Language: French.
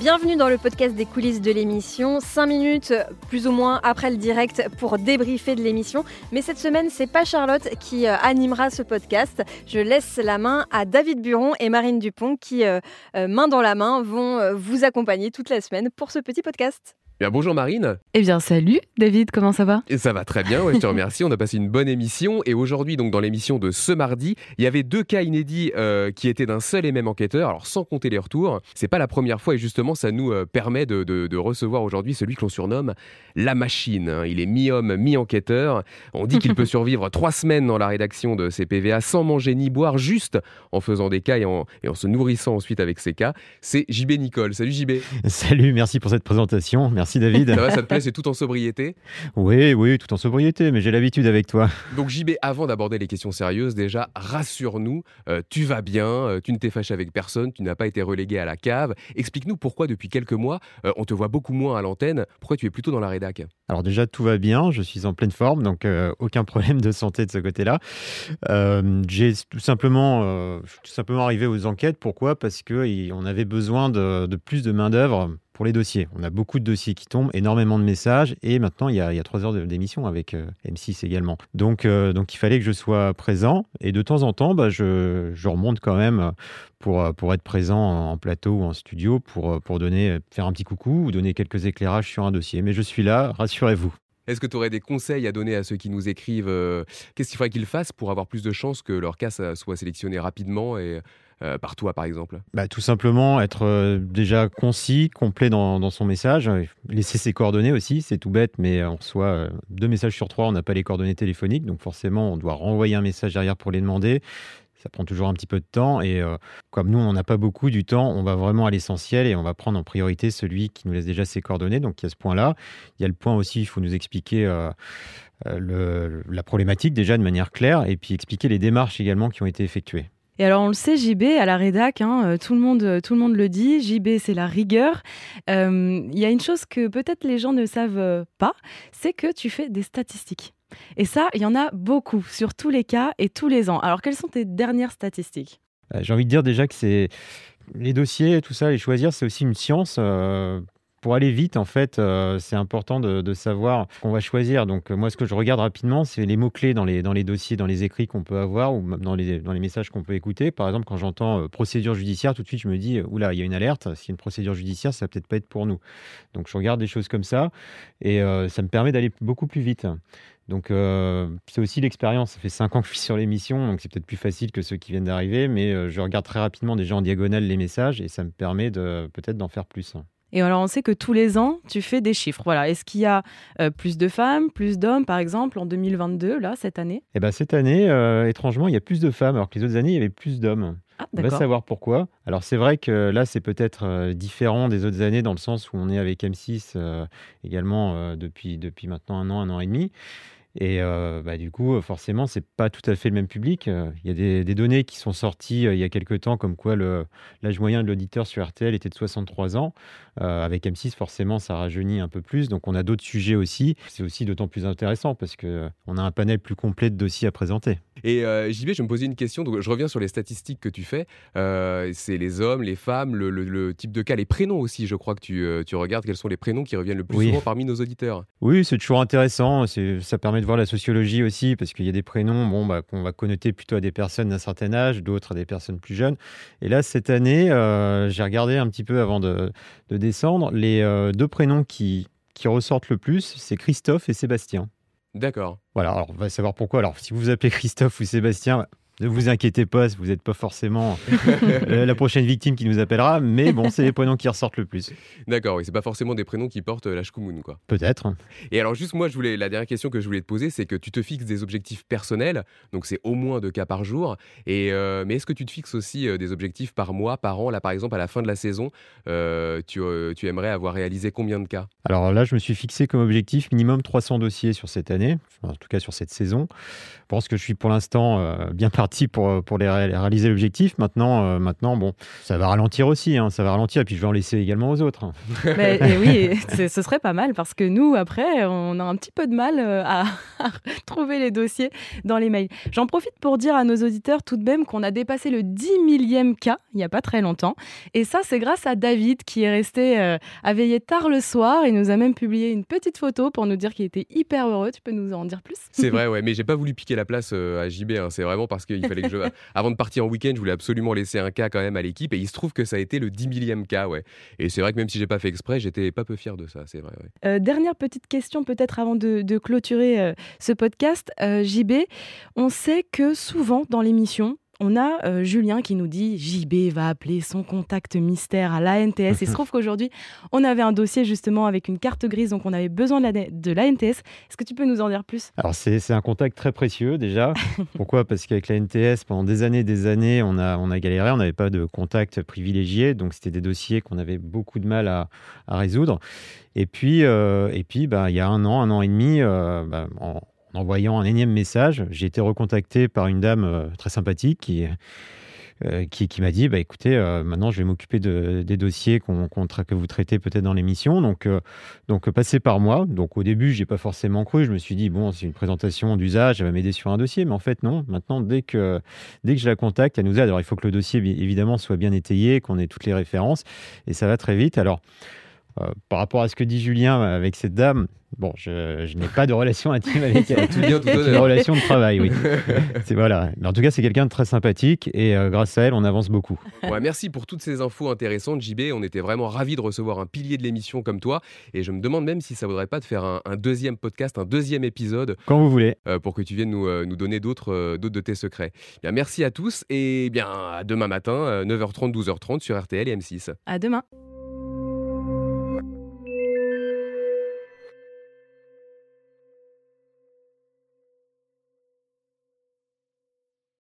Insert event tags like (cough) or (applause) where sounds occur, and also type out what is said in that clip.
Bienvenue dans le podcast des coulisses de l'émission. 5 minutes plus ou moins après le direct pour débriefer de l'émission. Mais cette semaine, c'est pas Charlotte qui euh, animera ce podcast. Je laisse la main à David Buron et Marine Dupont qui, euh, euh, main dans la main, vont vous accompagner toute la semaine pour ce petit podcast bonjour Marine. Eh bien salut David, comment ça va? Et Ça va très bien, je te remercie. On a passé une bonne émission et aujourd'hui, donc dans l'émission de ce mardi, il y avait deux cas inédits euh, qui étaient d'un seul et même enquêteur, alors sans compter les retours. C'est pas la première fois et justement ça nous euh, permet de, recevoir aujourd'hui celui que l'on surnomme la machine. Il est mi-homme, mi-enquêteur. On dit qu'il (laughs) peut survivre trois semaines dans la rédaction de ces PVA sans manger ni boire, juste en faisant des cas et en, et en se nourrissant ensuite avec ces cas. C'est JB Nicole. Salut JB. Salut, merci pour cette présentation. Merci Merci David. Ça va, ça te plaît C'est tout en sobriété Oui, oui, tout en sobriété, mais j'ai l'habitude avec toi. Donc JB, avant d'aborder les questions sérieuses, déjà, rassure-nous, euh, tu vas bien, euh, tu ne t'es fâché avec personne, tu n'as pas été relégué à la cave. Explique-nous pourquoi depuis quelques mois, euh, on te voit beaucoup moins à l'antenne, pourquoi tu es plutôt dans la rédac Alors déjà, tout va bien, je suis en pleine forme, donc aucun problème de santé de ce côté-là. j'ai tout simplement, tout simplement arrivé aux enquêtes, pourquoi? Parce qu'on avait besoin de, de plus de main-d'œuvre pour les dossiers. On a beaucoup de dossiers qui tombent, énormément de messages, et maintenant il y a, trois heures d'émission avec euh, M6 également. Donc, euh, donc il fallait que je sois présent, et de temps en temps, bah, je, je, remonte quand même pour, pour être présent en plateau ou en studio, pour, pour donner, faire un petit coucou ou donner quelques éclairages sur un dossier. Mais je suis là, rassurez-vous. Est-ce que tu aurais des conseils à donner à ceux qui nous écrivent euh, Qu'est-ce qu'il faudrait qu'ils fassent pour avoir plus de chances que leur cas soit sélectionné rapidement et euh, par toi, par exemple bah, Tout simplement être euh, déjà concis, complet dans, son message, laisser ses coordonnées aussi, c'est tout bête, mais on reçoit euh, deux messages sur trois, on n'a pas les coordonnées téléphoniques, donc forcément on doit renvoyer un message derrière pour les demander. Ça prend toujours un petit peu de temps et comme nous, on n'a pas beaucoup du temps, on va vraiment à l'essentiel et on va prendre en priorité celui qui nous laisse déjà ses coordonnées. Donc il y a ce point-là. Il y a le point aussi, il faut nous expliquer la problématique déjà de manière claire et puis expliquer les démarches également qui ont été effectuées. Et alors, on le sait, JB, à la rédac, hein, euh, tout, le monde, euh, tout le monde le dit, JB, c'est la rigueur. Euh, il y a une chose que peut-être les gens ne savent pas, c'est que tu fais des statistiques. Et ça, il y en a beaucoup sur tous les cas et tous les ans. Alors, quelles sont tes dernières statistiques? J'ai envie de dire déjà que c'est les dossiers, tout ça, les choisir, c'est aussi une science pour aller vite, en fait, euh, c'est important de, savoir qu'on va choisir. Donc, euh, moi, ce que je regarde rapidement, c'est les mots-clés dans les, dans les dossiers, dans les écrits qu'on peut avoir ou même dans les, messages qu'on peut écouter. Par exemple, quand j'entends euh, procédure judiciaire, tout de suite, je me dis, oula, il y a une alerte. A une procédure judiciaire, ça va peut-être pas être pour nous. Donc, je regarde des choses comme ça et ça me permet d'aller beaucoup plus vite. Donc, c'est aussi l'expérience. Ça fait cinq ans que je suis sur l'émission, donc c'est peut-être plus facile que ceux qui viennent d'arriver, mais je regarde très rapidement déjà en diagonale les messages et ça me permet de peut-être d'en faire plus. Et alors, on sait que tous les ans, tu fais des chiffres. Voilà. Est-ce qu'il y a euh, plus de femmes, plus d'hommes, par exemple, en 2022, là, cette année? Eh ben, cette année, euh, étrangement, il y a plus de femmes, alors que les autres années, il y avait plus d'hommes. Ah, on va savoir pourquoi. Alors, c'est vrai que là, c'est peut-être euh, différent des autres années dans le sens où on est avec M6 également depuis, depuis maintenant un an, un an et demi. Et euh, bah, du coup, forcément, c'est pas tout à fait le même public. Euh, il y a des, données qui sont sorties euh, il y a quelques temps, comme quoi l'âge moyen de l'auditeur sur RTL était de 63 ans. avec M6, forcément, ça rajeunit un peu plus. Donc, on a d'autres sujets aussi. C'est aussi d'autant plus intéressant parce qu'on a un panel plus complet de dossiers à présenter. Et JB, je me posais une question. Donc, je reviens sur les statistiques que tu fais. c'est les hommes, les femmes, le, type de cas, les prénoms aussi. Je crois que tu, tu regardes quels sont les prénoms qui reviennent le plus souvent parmi nos auditeurs? Oui, c'est toujours intéressant. Ça permet de voir la sociologie aussi, parce qu'il y a des prénoms bon, bah, qu'on va connoter plutôt à des personnes d'un certain âge, d'autres à des personnes plus jeunes. Et là, cette année, euh, j'ai regardé un petit peu avant de, descendre, les euh, deux prénoms qui, qui ressortent le plus, c'est Christophe et Sébastien. D'accord. Voilà, alors on va savoir pourquoi. Alors, si vous vous appelez Christophe ou Sébastien, ne vous inquiétez pas, vous n'êtes pas forcément la prochaine victime qui nous appellera, mais bon, c'est les prénoms qui ressortent le plus. D'accord, oui, c'est pas forcément des prénoms qui portent la quoi. Peut-être. Et alors, juste moi, je voulais, la dernière question que je voulais te poser, c'est que tu te fixes des objectifs personnels, donc c'est au moins deux cas par jour. Et euh, mais est-ce que tu te fixes aussi euh, des objectifs par mois, par an? Là, par exemple, à la fin de la saison, euh, tu, tu, aimerais avoir réalisé combien de cas? Alors là, je me suis fixé comme objectif minimum 300 dossiers sur cette année, en tout cas sur cette saison. Je pense que je suis pour l'instant bien parti parti pour, pour les réaliser l'objectif. Maintenant, maintenant, bon, ça va ralentir aussi, hein, ça va ralentir, et puis je vais en laisser également aux autres. Mais, (laughs) oui, ce serait pas mal parce que nous, après, on a un petit peu de mal (laughs) à, trouver les dossiers dans les mails. J'en profite pour dire à nos auditeurs tout de même qu'on a dépassé le 10 millième cas il n'y a pas très longtemps. Et ça, c'est grâce à David qui est resté à veiller tard le soir et nous a même publié une petite photo pour nous dire qu'il était hyper heureux. Tu peux nous en dire plus? C'est vrai, ouais, mais j'ai pas voulu piquer la place à JB. Hein. C'est vraiment parce qu'il fallait que je. (laughs) Avant de partir en week-end, je voulais absolument laisser un cas quand même à l'équipe. Et il se trouve que ça a été le 10 millième cas, ouais. Et c'est vrai que même si j'ai pas fait exprès, j'étais pas peu fier de ça, c'est vrai. Euh, dernière petite question, peut-être avant de, clôturer euh, ce podcast. Euh, JB, on sait que souvent dans l'émission, on a euh, Julien qui nous dit JB va appeler son contact mystère à l'ANTS. Il se (laughs) trouve qu'aujourd'hui, on avait un dossier justement avec une carte grise, donc on avait besoin de l'ANTS. Est-ce que tu peux nous en dire plus? Alors, c'est un contact très précieux déjà. (laughs) Pourquoi? Parce qu'avec l'ANTS, pendant des années des années, on a, on a galéré, on n'avait pas de contact privilégié, donc c'était des dossiers qu'on avait beaucoup de mal à, résoudre. Et puis, euh, et puis bah, il y a un an, un an et demi, euh, bah, en, en envoyant un énième message, j'ai été recontacté par une dame euh, très sympathique qui, euh, qui, m'a dit bah, écoutez, euh, maintenant je vais m'occuper des dossiers qu'on, que vous traitez peut-être dans l'émission. Donc, donc passez par moi. Donc au début, je n'ai pas forcément cru. Je me suis dit bon, c'est une présentation d'usage, elle va m'aider sur un dossier. Mais en fait, non. Maintenant, dès que, dès que je la contacte, elle nous aide. Alors il faut que le dossier, évidemment, soit bien étayé, qu'on ait toutes les références. Et ça va très vite. Alors. Par rapport à ce que dit Julien avec cette dame, Bon, je, n'ai pas de relation intime avec (laughs) elle. tout bien, tout une relation de travail, oui. (laughs) c'est voilà. Mais en tout cas, c'est quelqu'un de très sympathique et euh, grâce à elle, on avance beaucoup. Ouais, merci pour toutes ces infos intéressantes, JB. On était vraiment ravis de recevoir un pilier de l'émission comme toi. Et je me demande même si ça vaudrait pas de faire un, deuxième podcast, un deuxième épisode. Quand vous voulez. Euh, pour que tu viennes nous, euh, nous donner d'autres de tes secrets. Bien, merci à tous et bien à demain matin, 9h30, 12h30 sur RTL et M6. À demain.